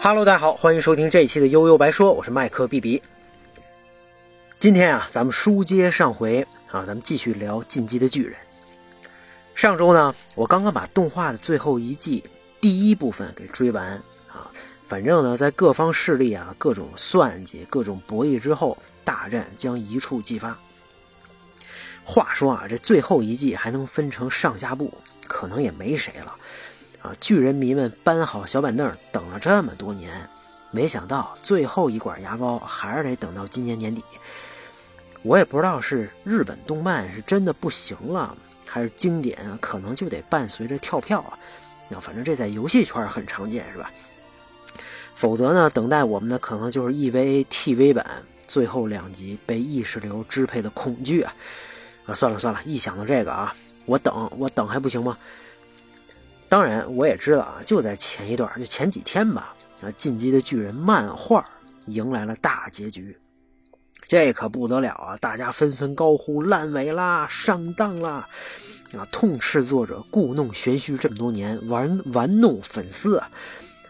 Hello，大家好，欢迎收听这一期的悠悠白说，我是麦克 B B。今天啊，咱们书接上回啊，咱们继续聊《进击的巨人》。上周呢，我刚刚把动画的最后一季第一部分给追完啊。反正呢，在各方势力啊、各种算计、各种博弈之后，大战将一触即发。话说啊，这最后一季还能分成上下部，可能也没谁了。啊！巨人迷们搬好小板凳，等了这么多年，没想到最后一管牙膏还是得等到今年年底。我也不知道是日本动漫是真的不行了，还是经典可能就得伴随着跳票啊。那反正这在游戏圈很常见，是吧？否则呢，等待我们的可能就是 EVA TV 版最后两集被意识流支配的恐惧啊！啊，算了算了，一想到这个啊，我等我等还不行吗？当然，我也知道啊，就在前一段，就前几天吧，啊，《进击的巨人》漫画迎来了大结局，这可不得了啊！大家纷纷高呼烂尾啦，上当啦，啊，痛斥作者故弄玄虚这么多年，玩玩弄粉丝啊！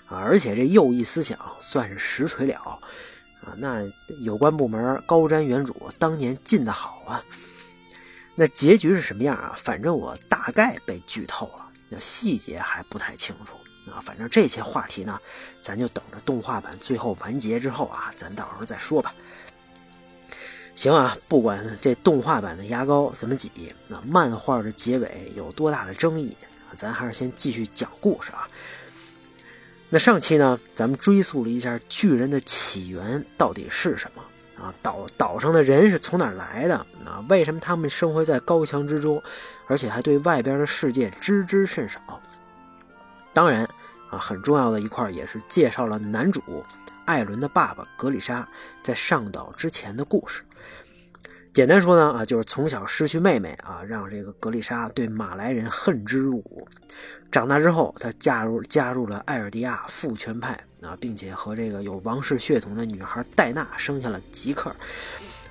而且这右翼思想算是实锤了啊！那有关部门高瞻远瞩，当年进的好啊！那结局是什么样啊？反正我大概被剧透了。那细节还不太清楚啊，反正这些话题呢，咱就等着动画版最后完结之后啊，咱到时候再说吧。行啊，不管这动画版的牙膏怎么挤，那漫画的结尾有多大的争议，咱还是先继续讲故事啊。那上期呢，咱们追溯了一下巨人的起源到底是什么。啊，岛岛上的人是从哪来的？啊，为什么他们生活在高墙之中，而且还对外边的世界知之甚少？当然，啊，很重要的一块也是介绍了男主艾伦的爸爸格里沙在上岛之前的故事。简单说呢，啊，就是从小失去妹妹啊，让这个格丽莎对马来人恨之入骨。长大之后，她加入加入了艾尔迪亚父权派啊，并且和这个有王室血统的女孩戴娜生下了吉克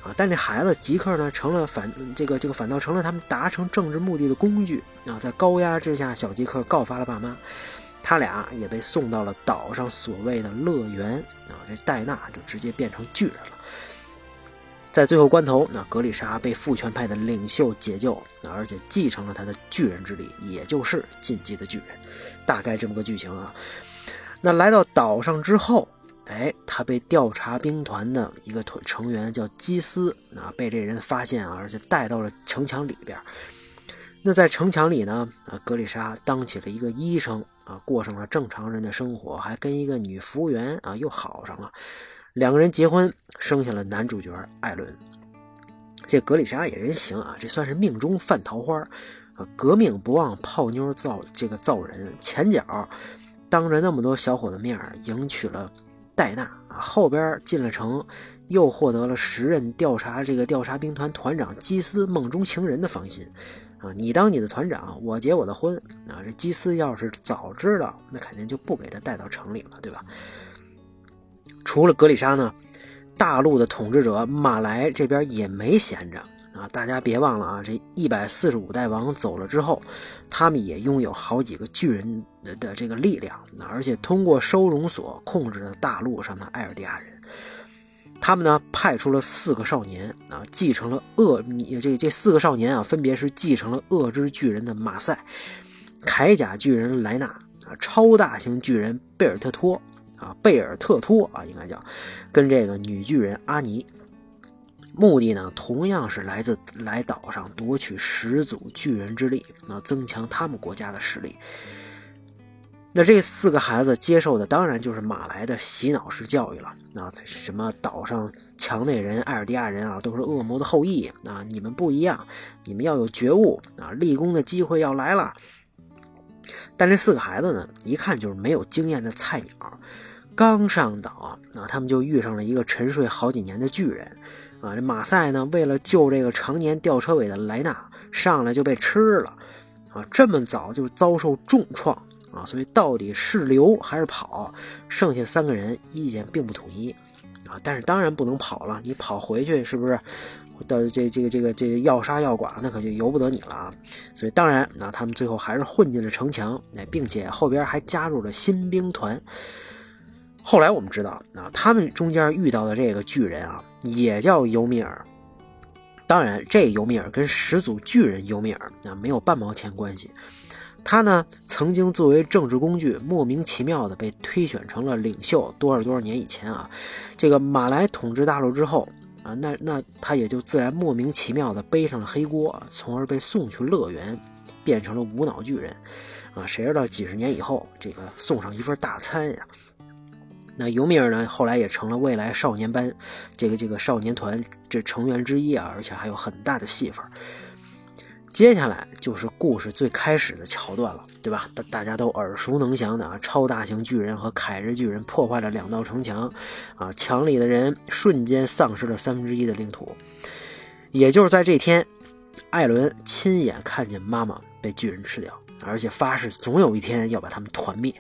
啊。但这孩子吉克呢，成了反这个这个反倒成了他们达成政治目的的工具啊。在高压之下，小吉克告发了爸妈，他俩也被送到了岛上所谓的乐园啊。这戴娜就直接变成巨人了。在最后关头，那格里莎被父权派的领袖解救，而且继承了他的巨人之力，也就是进击的巨人，大概这么个剧情啊。那来到岛上之后，哎，他被调查兵团的一个团成员叫基斯，啊，被这人发现啊，而且带到了城墙里边。那在城墙里呢，啊，格里莎当起了一个医生啊，过上了正常人的生活，还跟一个女服务员啊又好上了。两个人结婚，生下了男主角艾伦。这格里莎也人行啊，这算是命中犯桃花啊！革命不忘泡妞造这个造人，前脚当着那么多小伙子面迎娶了戴娜啊，后边进了城，又获得了时任调查这个调查兵团团长基斯梦中情人的芳心啊！你当你的团长，我结我的婚啊！这基斯要是早知道，那肯定就不给他带到城里了，对吧？除了格里莎呢，大陆的统治者马来这边也没闲着啊！大家别忘了啊，这一百四十五代王走了之后，他们也拥有好几个巨人的的这个力量，而且通过收容所控制了大陆上的艾尔迪亚人。他们呢派出了四个少年啊，继承了恶你这这四个少年啊，分别是继承了恶之巨人的马赛、铠甲巨人莱纳啊、超大型巨人贝尔特托。啊，贝尔特托啊，应该叫，跟这个女巨人阿尼，目的呢，同样是来自来岛上夺取始祖巨人之力，那增强他们国家的实力。那这四个孩子接受的当然就是马来的洗脑式教育了。那什么岛上墙内人、艾尔迪亚人啊，都是恶魔的后裔啊，你们不一样，你们要有觉悟啊，立功的机会要来了。但这四个孩子呢，一看就是没有经验的菜鸟。刚上岛啊，他们就遇上了一个沉睡好几年的巨人，啊，这马赛呢，为了救这个常年吊车尾的莱纳，上来就被吃了，啊，这么早就遭受重创啊，所以到底是留还是跑？剩下三个人意见并不统一，啊，但是当然不能跑了，你跑回去是不是到这这个这个这个要杀要剐，那可就由不得你了啊！所以当然，那他们最后还是混进了城墙，哎，并且后边还加入了新兵团。后来我们知道，啊，他们中间遇到的这个巨人啊，也叫尤米尔。当然，这尤米尔跟始祖巨人尤米尔啊没有半毛钱关系。他呢，曾经作为政治工具，莫名其妙的被推选成了领袖。多少多少年以前啊，这个马来统治大陆之后啊，那那他也就自然莫名其妙的背上了黑锅，从而被送去乐园，变成了无脑巨人。啊，谁知道几十年以后，这个送上一份大餐呀？那尤米尔呢，后来也成了未来少年班这个这个少年团这成员之一啊，而且还有很大的戏份。接下来就是故事最开始的桥段了，对吧？大大家都耳熟能详的啊，超大型巨人和凯日巨人破坏了两道城墙，啊，墙里的人瞬间丧失了三分之一的领土。也就是在这天，艾伦亲眼看见妈妈被巨人吃掉，而且发誓总有一天要把他们团灭。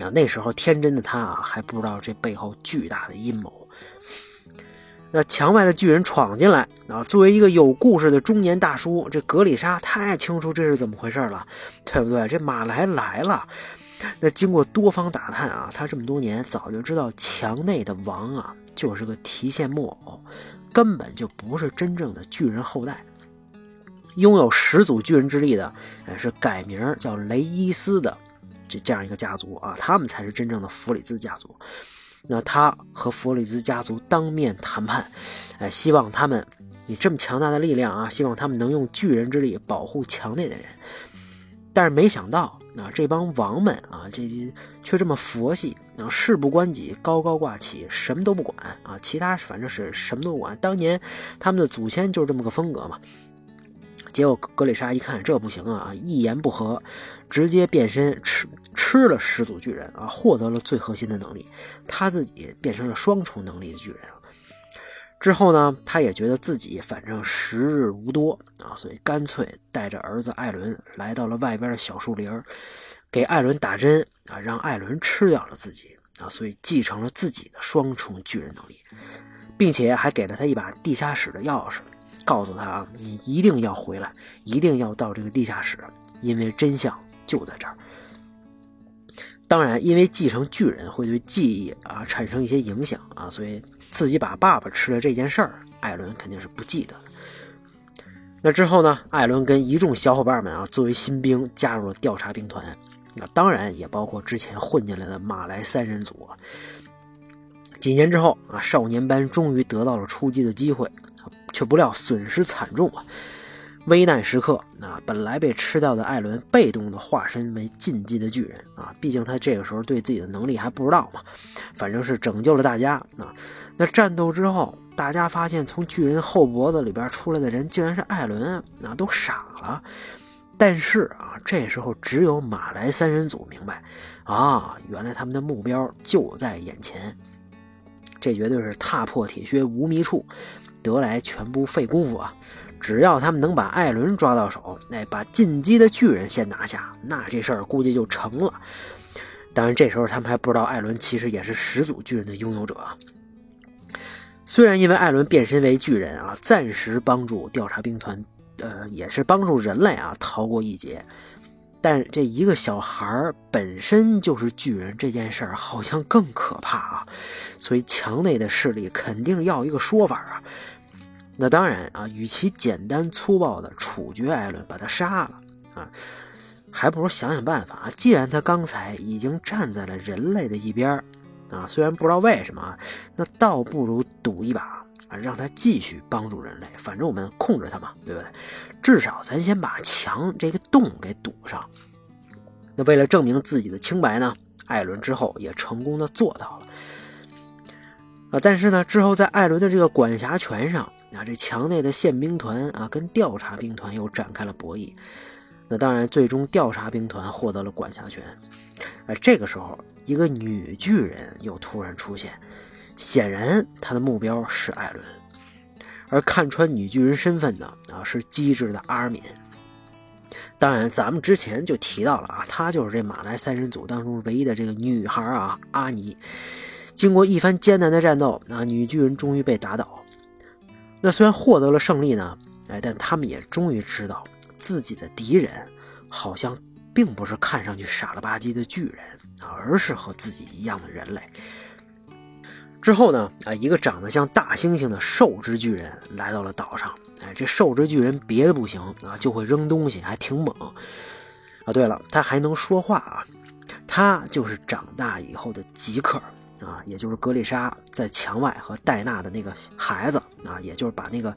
啊，那时候天真的他啊，还不知道这背后巨大的阴谋。那墙外的巨人闯进来啊！作为一个有故事的中年大叔，这格里莎太清楚这是怎么回事了，对不对？这马来来了。那经过多方打探啊，他这么多年早就知道墙内的王啊，就是个提线木偶，根本就不是真正的巨人后代。拥有始祖巨人之力的，是改名叫雷伊斯的这这样一个家族啊，他们才是真正的弗里兹家族。那他和弗里兹家族当面谈判，哎，希望他们以这么强大的力量啊，希望他们能用巨人之力保护墙内的人。但是没想到，啊，这帮王们啊，这却这么佛系啊，事不关己，高高挂起，什么都不管啊，其他反正是什么都不管。当年他们的祖先就是这么个风格嘛。结果格里莎一看这不行啊，一言不合，直接变身吃吃了始祖巨人啊，获得了最核心的能力，他自己变成了双重能力的巨人啊。之后呢，他也觉得自己反正时日无多啊，所以干脆带着儿子艾伦来到了外边的小树林，给艾伦打针啊，让艾伦吃掉了自己啊，所以继承了自己的双重巨人能力，并且还给了他一把地下室的钥匙。告诉他啊，你一定要回来，一定要到这个地下室，因为真相就在这儿。当然，因为继承巨人会对记忆啊产生一些影响啊，所以自己把爸爸吃了这件事儿，艾伦肯定是不记得的。那之后呢，艾伦跟一众小伙伴们啊，作为新兵加入了调查兵团，那当然也包括之前混进来的马来三人组。几年之后啊，少年班终于得到了出击的机会。却不料损失惨重啊！危难时刻，啊，本来被吃掉的艾伦被动的化身为禁忌的巨人啊！毕竟他这个时候对自己的能力还不知道嘛，反正是拯救了大家啊！那战斗之后，大家发现从巨人后脖子里边出来的人竟然是艾伦，那都傻了。但是啊，这时候只有马来三人组明白啊，原来他们的目标就在眼前，这绝对是踏破铁靴无觅处。得来全不费功夫啊！只要他们能把艾伦抓到手，哎，把进击的巨人先拿下，那这事儿估计就成了。当然，这时候他们还不知道艾伦其实也是始祖巨人的拥有者。虽然因为艾伦变身为巨人啊，暂时帮助调查兵团，呃，也是帮助人类啊逃过一劫，但这一个小孩本身就是巨人这件事儿好像更可怕啊！所以墙内的势力肯定要一个说法啊！那当然啊，与其简单粗暴的处决艾伦，把他杀了啊，还不如想想办法啊。既然他刚才已经站在了人类的一边啊，虽然不知道为什么，那倒不如赌一把啊，让他继续帮助人类。反正我们控制他嘛，对不对？至少咱先把墙这个洞给堵上。那为了证明自己的清白呢，艾伦之后也成功的做到了啊。但是呢，之后在艾伦的这个管辖权上。啊，这墙内的宪兵团啊，跟调查兵团又展开了博弈。那当然，最终调查兵团获得了管辖权。哎，这个时候，一个女巨人又突然出现，显然她的目标是艾伦。而看穿女巨人身份的啊，是机智的阿尔敏。当然，咱们之前就提到了啊，她就是这马来三人组当中唯一的这个女孩啊，阿尼。经过一番艰难的战斗，啊，女巨人终于被打倒。那虽然获得了胜利呢，哎，但他们也终于知道自己的敌人好像并不是看上去傻了吧唧的巨人，而是和自己一样的人类。之后呢，啊，一个长得像大猩猩的兽之巨人来到了岛上。哎，这兽之巨人别的不行啊，就会扔东西，还挺猛。啊，对了，他还能说话啊。他就是长大以后的吉克啊，也就是格丽莎在墙外和戴娜的那个孩子啊，也就是把那个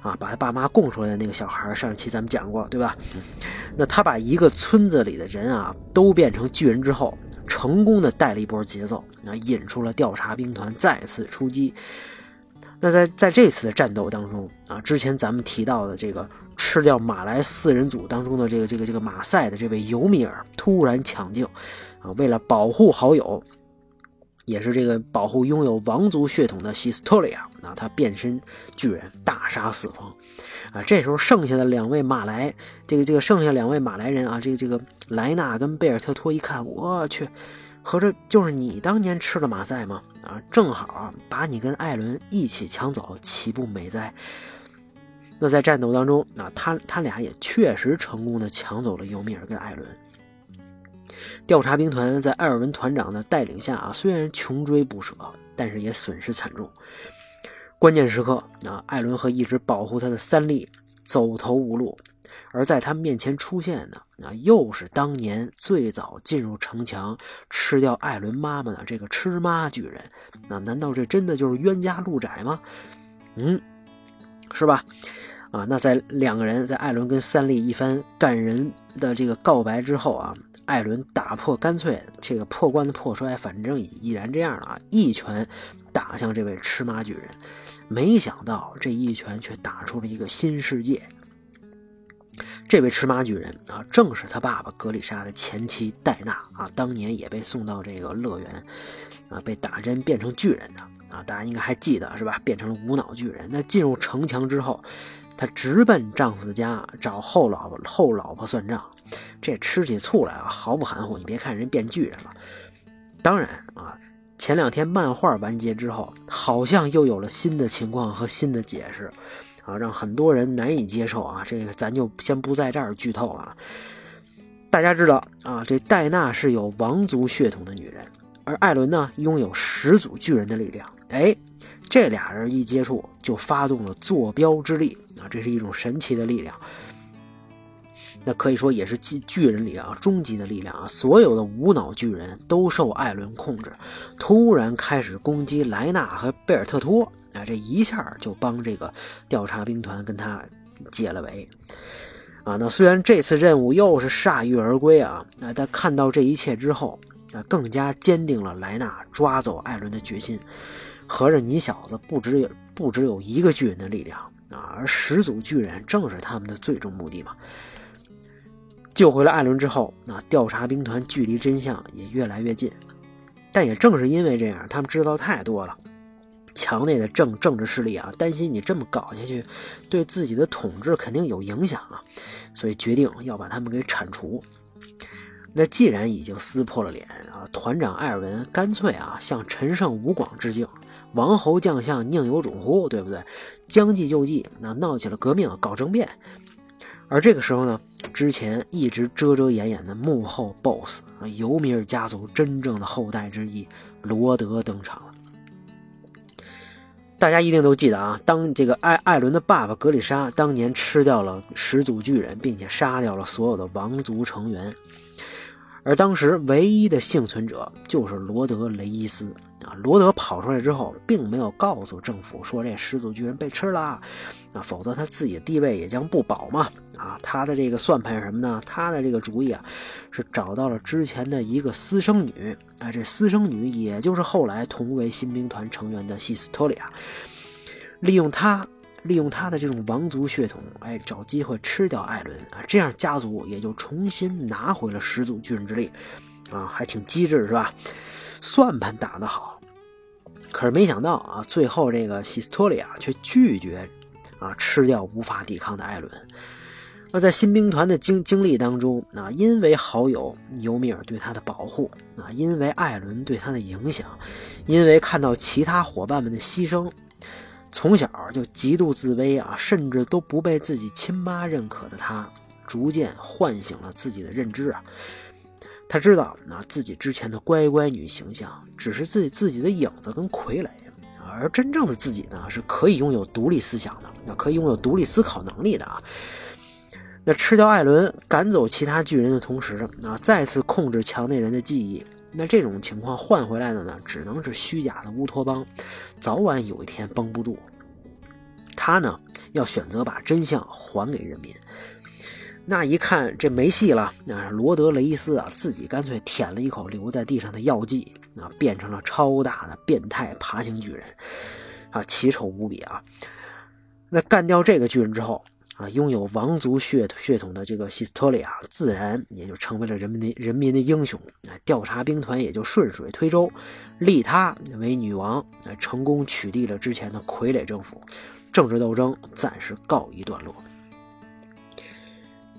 啊把他爸妈供出来的那个小孩。上一期咱们讲过，对吧？那他把一个村子里的人啊都变成巨人之后。成功的带了一波节奏，那引出了调查兵团再次出击。那在在这次的战斗当中啊，之前咱们提到的这个吃掉马来四人组当中的这个这个这个马赛的这位尤米尔突然抢救，啊，为了保护好友，也是这个保护拥有王族血统的西斯托利亚，啊，他变身巨人大杀四方。啊，这时候剩下的两位马来，这个这个剩下两位马来人啊，这个这个莱纳跟贝尔特托一看，我去，合着就是你当年吃的马赛吗？啊，正好把你跟艾伦一起抢走，岂不美哉？那在战斗当中，啊，他他俩也确实成功的抢走了尤米尔跟艾伦。调查兵团在艾尔文团长的带领下啊，虽然穷追不舍，但是也损失惨重。关键时刻，啊，艾伦和一直保护他的三笠走投无路，而在他面前出现的，啊又是当年最早进入城墙吃掉艾伦妈妈的这个吃妈巨人。那难道这真的就是冤家路窄吗？嗯，是吧？啊，那在两个人在艾伦跟三笠一番感人的这个告白之后啊，艾伦打破干脆这个破罐子破摔，反正已然这样了啊，一拳打向这位吃妈巨人。没想到这一拳却打出了一个新世界。这位吃马巨人啊，正是他爸爸格里莎的前妻戴娜啊，当年也被送到这个乐园，啊，被打针变成巨人的啊，大家应该还记得是吧？变成了无脑巨人。那进入城墙之后，她直奔丈夫的家找后老婆后老婆算账，这吃起醋来啊毫不含糊。你别看人变巨人了，当然啊。前两天漫画完结之后，好像又有了新的情况和新的解释，啊，让很多人难以接受啊。这个咱就先不在这儿剧透了。大家知道啊，这戴娜是有王族血统的女人，而艾伦呢，拥有始祖巨人的力量。哎，这俩人一接触，就发动了坐标之力啊，这是一种神奇的力量。那可以说也是巨巨人里啊终极的力量啊！所有的无脑巨人都受艾伦控制，突然开始攻击莱纳和贝尔特托啊！这一下就帮这个调查兵团跟他解了围啊！那虽然这次任务又是铩羽而归啊，那但看到这一切之后啊，更加坚定了莱纳抓走艾伦的决心。合着你小子不只有不只有一个巨人的力量啊，而始祖巨人正是他们的最终目的嘛！救回了艾伦之后，那调查兵团距离真相也越来越近。但也正是因为这样，他们知道太多了。墙内的政政治势力啊，担心你这么搞下去，对自己的统治肯定有影响啊，所以决定要把他们给铲除。那既然已经撕破了脸啊，团长艾尔文干脆啊向陈胜吴广致敬。王侯将相宁有种乎？对不对？将计就计，那闹起了革命，搞政变。而这个时候呢，之前一直遮遮掩掩的幕后 BOSS 啊，尤米尔家族真正的后代之一罗德登场了。大家一定都记得啊，当这个艾艾伦的爸爸格里沙当年吃掉了始祖巨人，并且杀掉了所有的王族成员，而当时唯一的幸存者就是罗德雷伊斯。啊，罗德跑出来之后，并没有告诉政府说这始祖巨人被吃了，啊，否则他自己的地位也将不保嘛。啊，他的这个算盘是什么呢？他的这个主意啊，是找到了之前的一个私生女，啊，这私生女也就是后来同为新兵团成员的西斯托利亚，利用他，利用他的这种王族血统，哎，找机会吃掉艾伦，啊，这样家族也就重新拿回了始祖巨人之力，啊，还挺机智是吧？算盘打得好，可是没想到啊，最后这个西斯托利亚却拒绝啊吃掉无法抵抗的艾伦。那在新兵团的经经历当中，啊，因为好友尤米尔对他的保护，啊，因为艾伦对他的影响，因为看到其他伙伴们的牺牲，从小就极度自卑啊，甚至都不被自己亲妈认可的他，逐渐唤醒了自己的认知啊。他知道，那自己之前的乖乖女形象只是自己自己的影子跟傀儡，而真正的自己呢，是可以拥有独立思想的，那可以拥有独立思考能力的啊。那吃掉艾伦，赶走其他巨人的同时，啊，再次控制墙内人的记忆，那这种情况换回来的呢，只能是虚假的乌托邦，早晚有一天绷不住。他呢，要选择把真相还给人民。那一看这没戏了，那罗德雷斯啊，自己干脆舔了一口留在地上的药剂，啊，变成了超大的变态爬行巨人，啊，奇丑无比啊！那干掉这个巨人之后，啊，拥有王族血血统的这个西斯托利亚，自然也就成为了人民的人民的英雄，啊，调查兵团也就顺水推舟，立他为女王，啊，成功取缔了之前的傀儡政府，政治斗争暂时告一段落。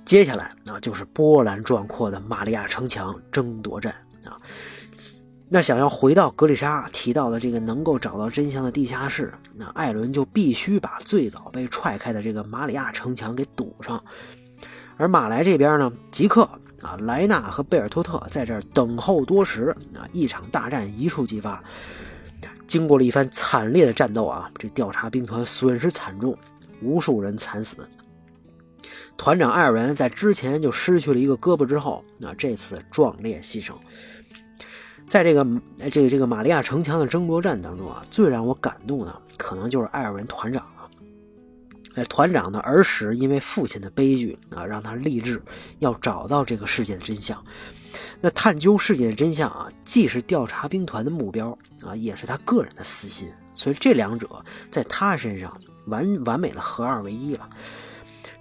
接下来啊，就是波澜壮阔的玛利亚城墙争夺战啊。那想要回到格丽莎提到的这个能够找到真相的地下室，那艾伦就必须把最早被踹开的这个马里亚城墙给堵上。而马来这边呢，吉克啊、莱纳和贝尔托特在这儿等候多时啊，一场大战一触即发。经过了一番惨烈的战斗啊，这调查兵团损失惨重，无数人惨死。团长艾尔文在之前就失去了一个胳膊之后，那这次壮烈牺牲。在这个这个这个玛利亚城墙的争夺战当中啊，最让我感动的可能就是艾尔文团长了。哎，团长的儿时因为父亲的悲剧啊，让他立志要找到这个事件的真相。那探究事件的真相啊，既是调查兵团的目标啊，也是他个人的私心。所以这两者在他身上完完美的合二为一了。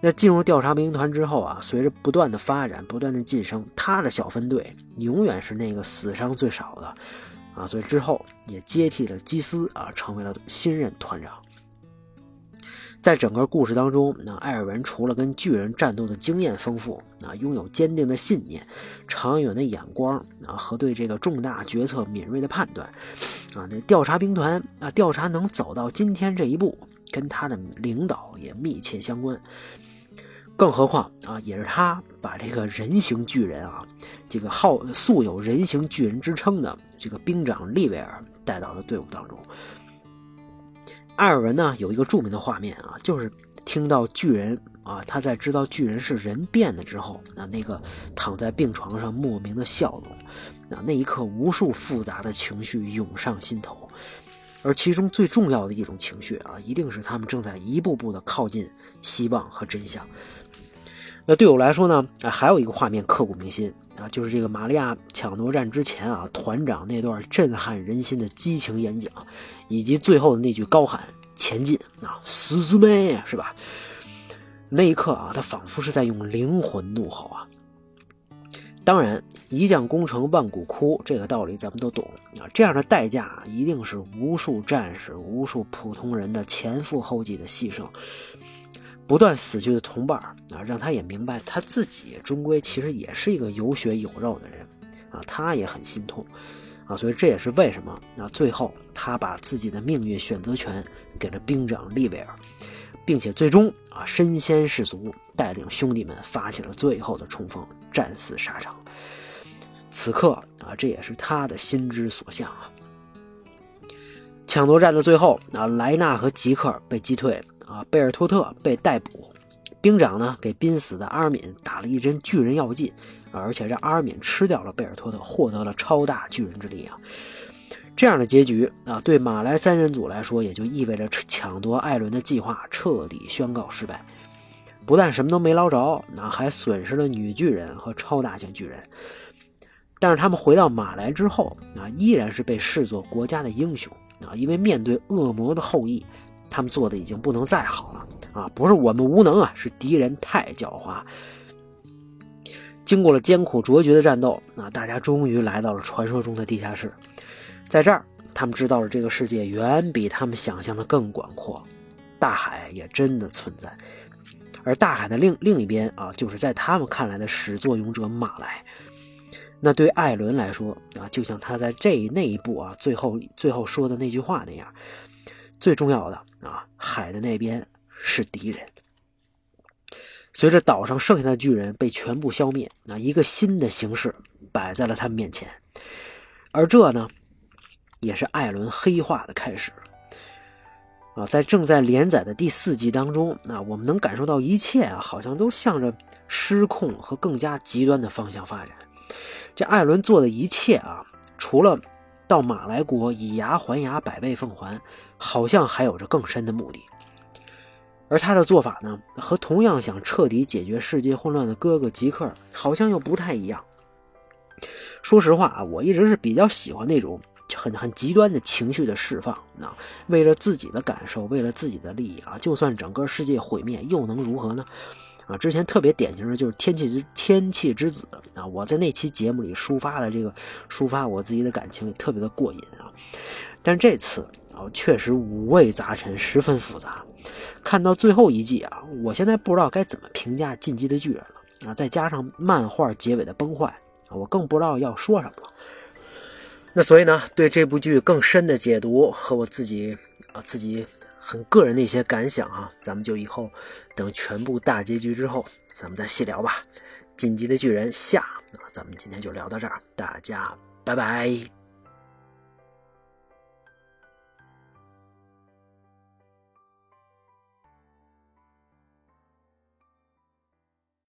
那进入调查兵团之后啊，随着不断的发展、不断的晋升，他的小分队永远是那个死伤最少的，啊，所以之后也接替了基斯啊，成为了新任团长。在整个故事当中，那艾尔文除了跟巨人战斗的经验丰富，啊，拥有坚定的信念、长远的眼光啊，和对这个重大决策敏锐的判断，啊，那调查兵团啊，调查能走到今天这一步，跟他的领导也密切相关。更何况啊，也是他把这个人形巨人啊，这个号素有人形巨人之称的这个兵长利维尔带到了队伍当中。艾尔文呢有一个著名的画面啊，就是听到巨人啊，他在知道巨人是人变的之后，那那个躺在病床上莫名的笑容，那那一刻无数复杂的情绪涌上心头，而其中最重要的一种情绪啊，一定是他们正在一步步的靠近希望和真相。那对我来说呢，还有一个画面刻骨铭心啊，就是这个玛利亚抢夺战之前啊，团长那段震撼人心的激情演讲，以及最后的那句高喊“前进”啊，死死妹是吧？那一刻啊，他仿佛是在用灵魂怒吼啊。当然，一将功成万骨枯，这个道理咱们都懂啊。这样的代价一定是无数战士、无数普通人的前赴后继的牺牲。不断死去的同伴啊，让他也明白他自己终归其实也是一个有血有肉的人啊，他也很心痛啊，所以这也是为什么啊，最后他把自己的命运选择权给了兵长利维尔，并且最终啊身先士卒，带领兄弟们发起了最后的冲锋，战死沙场。此刻啊，这也是他的心之所向啊。抢夺战的最后啊，莱纳和吉克被击退。啊，贝尔托特被逮捕，兵长呢给濒死的阿尔敏打了一针巨人药剂，而且让阿尔敏吃掉了贝尔托特，获得了超大巨人之力啊。这样的结局啊，对马来三人组来说，也就意味着抢夺艾伦的计划彻底宣告失败。不但什么都没捞着，那还损失了女巨人和超大型巨人。但是他们回到马来之后啊，依然是被视作国家的英雄啊，因为面对恶魔的后裔。他们做的已经不能再好了啊！不是我们无能啊，是敌人太狡猾。经过了艰苦卓绝的战斗啊，大家终于来到了传说中的地下室。在这儿，他们知道了这个世界远比他们想象的更广阔，大海也真的存在。而大海的另另一边啊，就是在他们看来的始作俑者马来。那对艾伦来说啊，就像他在这那一步啊，最后最后说的那句话那样。最重要的啊，海的那边是敌人。随着岛上剩下的巨人被全部消灭，那一个新的形势摆在了他们面前，而这呢，也是艾伦黑化的开始。啊，在正在连载的第四季当中，那我们能感受到一切啊，好像都向着失控和更加极端的方向发展。这艾伦做的一切啊，除了到马来国以牙还牙、百倍奉还，好像还有着更深的目的。而他的做法呢，和同样想彻底解决世界混乱的哥哥吉克好像又不太一样。说实话啊，我一直是比较喜欢那种很很极端的情绪的释放。那为了自己的感受，为了自己的利益啊，就算整个世界毁灭，又能如何呢？啊，之前特别典型的就是天气之天气之子啊，我在那期节目里抒发了这个抒发我自己的感情，也特别的过瘾啊。但这次啊，确实五味杂陈，十分复杂。看到最后一季啊，我现在不知道该怎么评价《进击的巨人》了啊！再加上漫画结尾的崩坏啊，我更不知道要说什么了。那所以呢，对这部剧更深的解读和我自己啊自己很个人的一些感想啊，咱们就以后等全部大结局之后，咱们再细聊吧。《进击的巨人》下，那咱们今天就聊到这儿，大家拜拜。